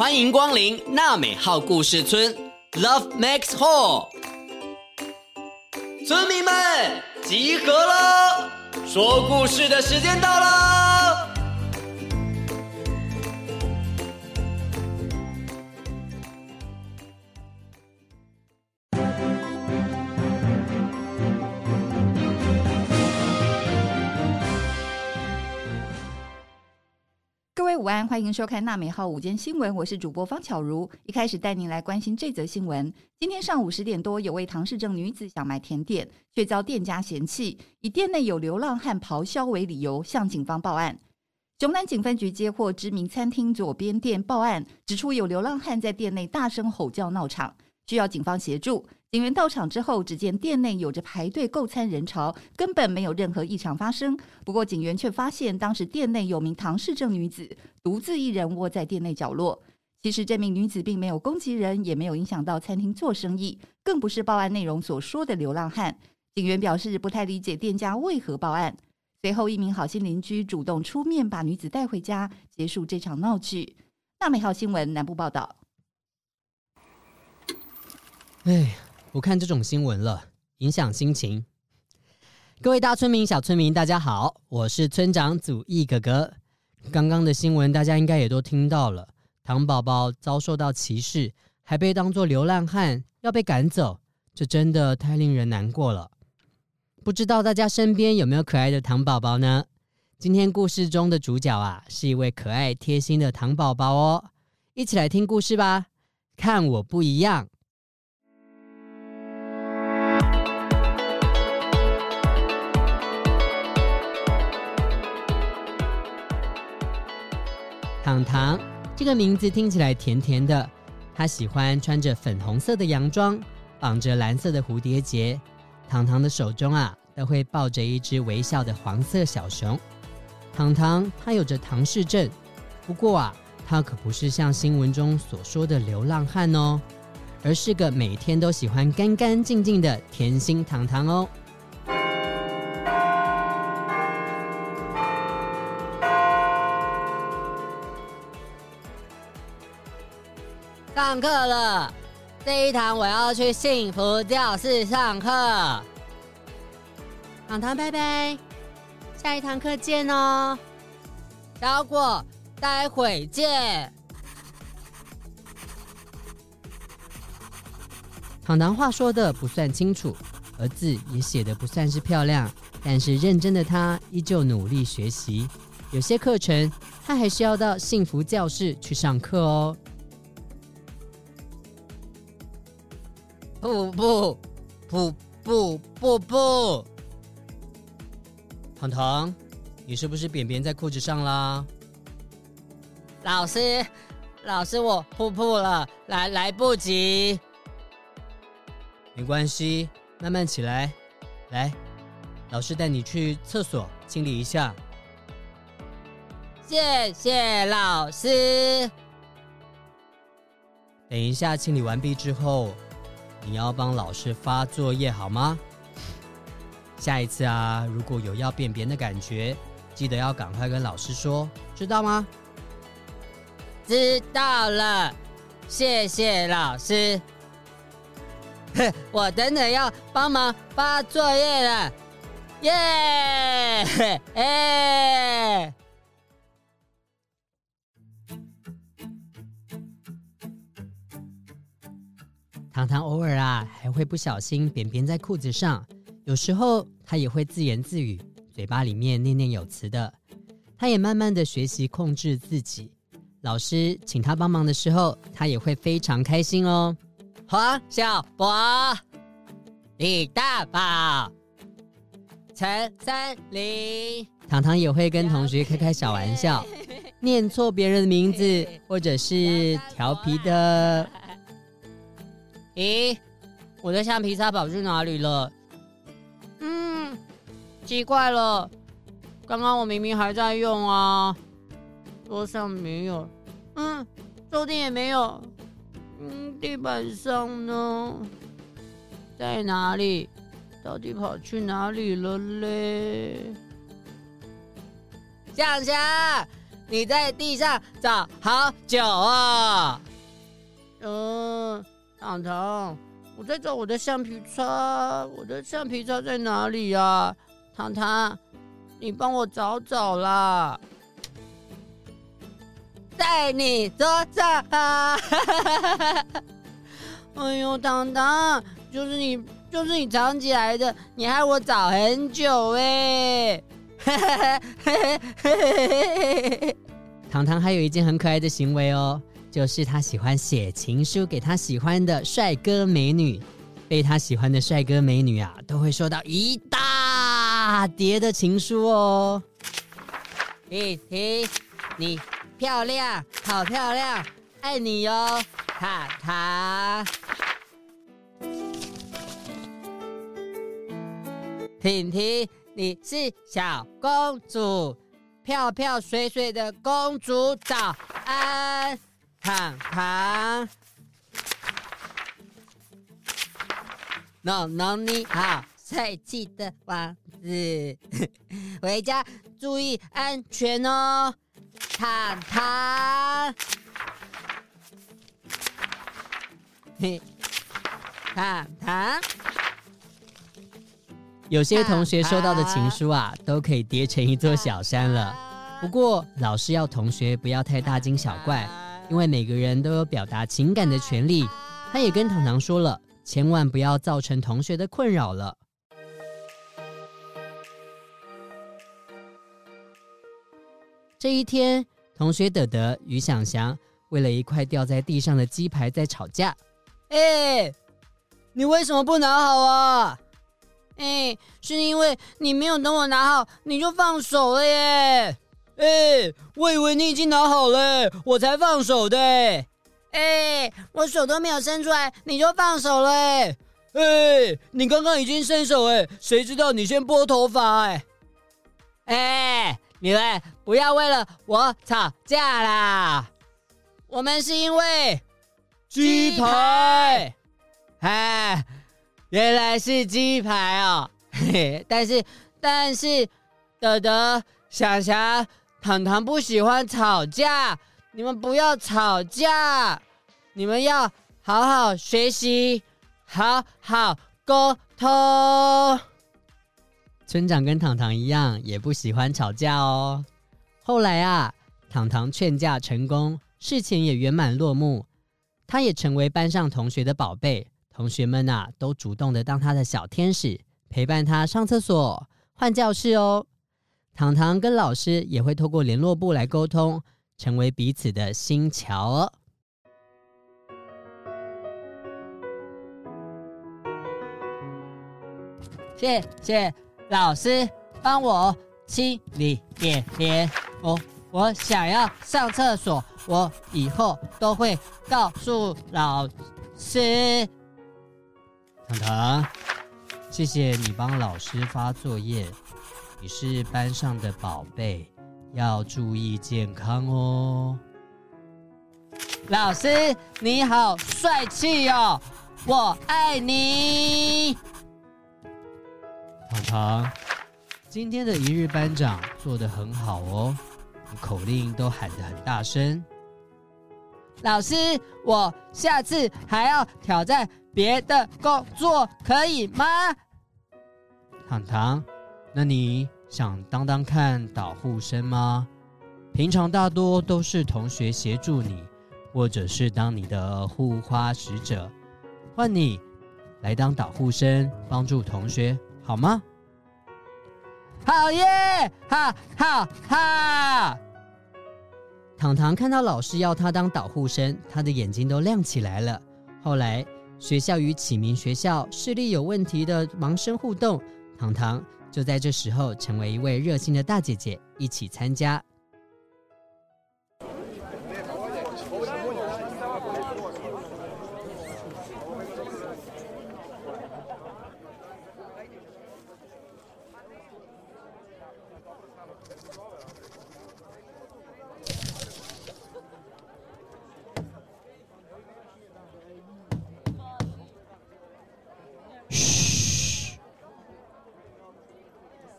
欢迎光临娜美号故事村，Love Max Hall。村民们集合了，说故事的时间到了。午安，欢迎收看纳美号午间新闻，我是主播方巧如。一开始带您来关心这则新闻。今天上午十点多，有位唐氏症女子想买甜点，却遭店家嫌弃，以店内有流浪汉咆哮为理由，向警方报案。熊南警分局接获知名餐厅左边店报案，指出有流浪汉在店内大声吼叫闹场，需要警方协助。警员到场之后，只见店内有着排队购餐人潮，根本没有任何异常发生。不过，警员却发现当时店内有名唐氏症女子独自一人窝在店内角落。其实，这名女子并没有攻击人，也没有影响到餐厅做生意，更不是报案内容所说的流浪汉。警员表示不太理解店家为何报案。随后，一名好心邻居主动出面把女子带回家，结束这场闹剧。那美好新闻南部报道。哎。不看这种新闻了，影响心情。各位大村民、小村民，大家好，我是村长祖义哥哥。刚刚的新闻大家应该也都听到了，糖宝宝遭受到歧视，还被当作流浪汉要被赶走，这真的太令人难过了。不知道大家身边有没有可爱的糖宝宝呢？今天故事中的主角啊，是一位可爱贴心的糖宝宝哦。一起来听故事吧，看我不一样。糖糖这个名字听起来甜甜的，他喜欢穿着粉红色的洋装，绑着蓝色的蝴蝶结。糖糖的手中啊，都会抱着一只微笑的黄色小熊。糖糖他有着唐氏症，不过啊，他可不是像新闻中所说的流浪汉哦，而是个每天都喜欢干干净净的甜心糖糖哦。上课了，这一堂我要去幸福教室上课。糖糖拜拜，下一堂课见哦。小果，待会见。糖糖话说的不算清楚，而字也写的不算是漂亮，但是认真的他依旧努力学习。有些课程他还是要到幸福教室去上课哦。不不不不不不，糖糖，你是不是便便在裤子上啦？老师，老师，我噗噗了，来来不及。没关系，慢慢起来。来，老师带你去厕所清理一下。谢谢老师。等一下清理完毕之后。你要帮老师发作业好吗？下一次啊，如果有要便便的感觉，记得要赶快跟老师说，知道吗？知道了，谢谢老师。我等等要帮忙发作业了，耶！哎。糖糖偶尔啊，还会不小心便便在裤子上，有时候他也会自言自语，嘴巴里面念念有词的。他也慢慢的学习控制自己。老师请他帮忙的时候，他也会非常开心哦。黄小博、李大宝、陈三林，糖糖也会跟同学开开小玩笑，念错别人的名字，或者是调皮的。咦，我的橡皮擦跑去哪里了？嗯，奇怪了，刚刚我明明还在用啊，桌上没有，嗯，桌垫也没有，嗯，地板上呢？在哪里？到底跑去哪里了嘞？香香，你在地上找好久啊。嗯，糖糖，我在找我的橡皮擦，我的橡皮擦在哪里呀？糖糖，你帮我找找啦。在你桌上啊！哎呦，糖糖，就是你，就是你藏起来的，你害我找很久哎。糖糖还有一件很可爱的行为哦。就是他喜欢写情书给他喜欢的帅哥美女，被他喜欢的帅哥美女啊，都会收到一大叠的情书哦。婷婷，你漂亮，好漂亮，爱你哟，糖糖。婷婷，你是小公主，漂漂水水的公主，早安。糖糖，浓浓你好，帅气的王子，回家注意安全哦。糖糖，嘿，糖糖，有些同学收到的情书啊，都可以叠成一座小山了。不过老师要同学不要太大惊小怪。因为每个人都有表达情感的权利，他也跟糖糖说了，千万不要造成同学的困扰了。这一天，同学德德与想翔为了一块掉在地上的鸡排在吵架。哎，你为什么不拿好啊？哎，是因为你没有等我拿好，你就放手了耶。哎、欸，我以为你已经拿好了，我才放手的。哎、欸，我手都没有伸出来，你就放手了。哎、欸，你刚刚已经伸手，哎，谁知道你先拨头发？哎，哎，你们不要为了我吵架啦。我们是因为鸡排。哎，原来是鸡排哦。嘿嘿，但是但是，德德、想想。糖糖不喜欢吵架，你们不要吵架，你们要好好学习，好好沟通。村长跟糖糖一样，也不喜欢吵架哦。后来啊，糖糖劝架成功，事情也圆满落幕，他也成为班上同学的宝贝，同学们、啊，都主动的当他的小天使，陪伴他上厕所、换教室哦。糖糖跟老师也会透过联络簿来沟通，成为彼此的心桥哦。谢谢老师帮我清理点点，我我想要上厕所，我以后都会告诉老师。糖糖，谢谢你帮老师发作业。你是班上的宝贝，要注意健康哦。老师，你好帅气哦，我爱你。糖糖，今天的一日班长做得很好哦，口令都喊得很大声。老师，我下次还要挑战别的工作，可以吗？糖糖。那你想当当看导护生吗？平常大多都是同学协助你，或者是当你的护花使者。换你来当导护生，帮助同学，好吗？好耶！哈哈哈！糖糖看到老师要他当导护生，他的眼睛都亮起来了。后来学校与启明学校视力有问题的盲生互动，糖糖。就在这时候，成为一位热心的大姐姐，一起参加。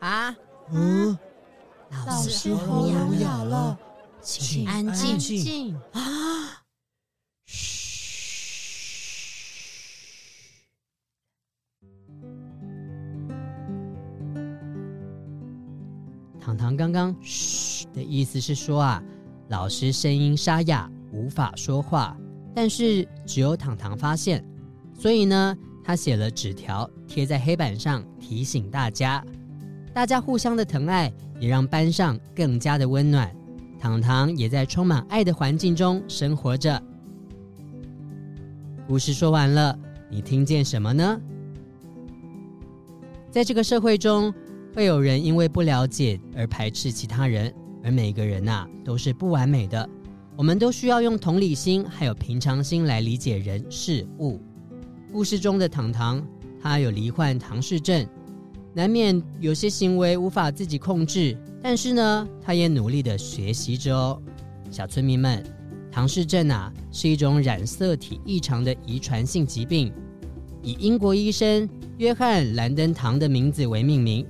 啊！嗯，老师喉咙哑了，请安静啊！嘘。糖糖刚刚“嘘”的意思是说啊，老师声音沙哑，无法说话，但是只有糖糖发现，所以呢，他写了纸条贴在黑板上，提醒大家。大家互相的疼爱，也让班上更加的温暖。糖糖也在充满爱的环境中生活着。故事说完了，你听见什么呢？在这个社会中，会有人因为不了解而排斥其他人，而每个人呐、都是不完美的。我们都需要用同理心还有平常心来理解人事物。故事中的糖糖，他有罹患唐氏症，难免有些行为无法自己控制，但是呢，他也努力的学习着哦。小村民们，唐氏症啊是一种染色体异常的遗传性疾病，以英国医生约翰·兰登唐的名字为命名。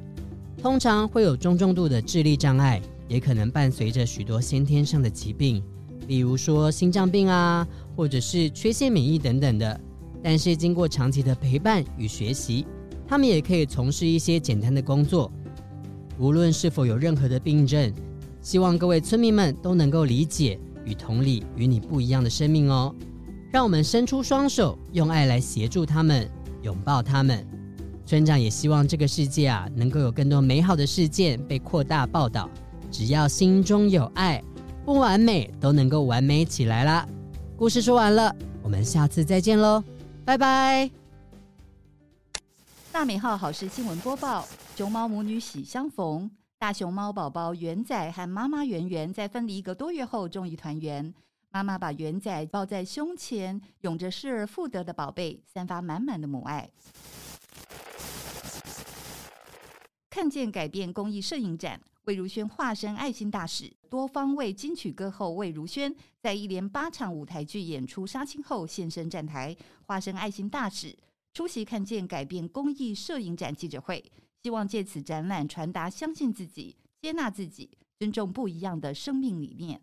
通常会有中重度的智力障碍，也可能伴随着许多先天上的疾病，例如说心脏病啊，或者是缺陷免疫等等的。但是经过长期的陪伴与学习，他们也可以从事一些简单的工作。无论是否有任何的病症，希望各位村民们都能够理解与同理与你不一样的生命哦。让我们伸出双手，用爱来协助他们，拥抱他们。村长也希望这个世界啊，能够有更多美好的事件被扩大报道。只要心中有爱，不完美都能够完美起来啦。故事说完了，我们下次再见喽，拜拜。大美号好事新闻播报：熊猫母女喜相逢，大熊猫宝宝圆仔和妈妈圆圆在分离一个多月后终于团圆。妈妈把圆仔抱在胸前，拥着失而复得的宝贝，散发满满的母爱。看见改变公益摄影展，魏如萱化身爱心大使，多方位金曲歌后魏如萱在一连八场舞台剧演出杀青后现身站台，化身爱心大使出席看见改变公益摄影展记者会，希望借此展览传达相信自己、接纳自己、尊重不一样的生命理念。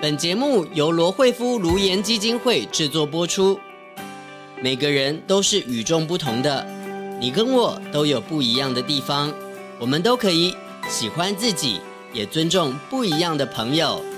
本节目由罗慧夫卢颜基金会制作播出。每个人都是与众不同的，你跟我都有不一样的地方，我们都可以喜欢自己，也尊重不一样的朋友。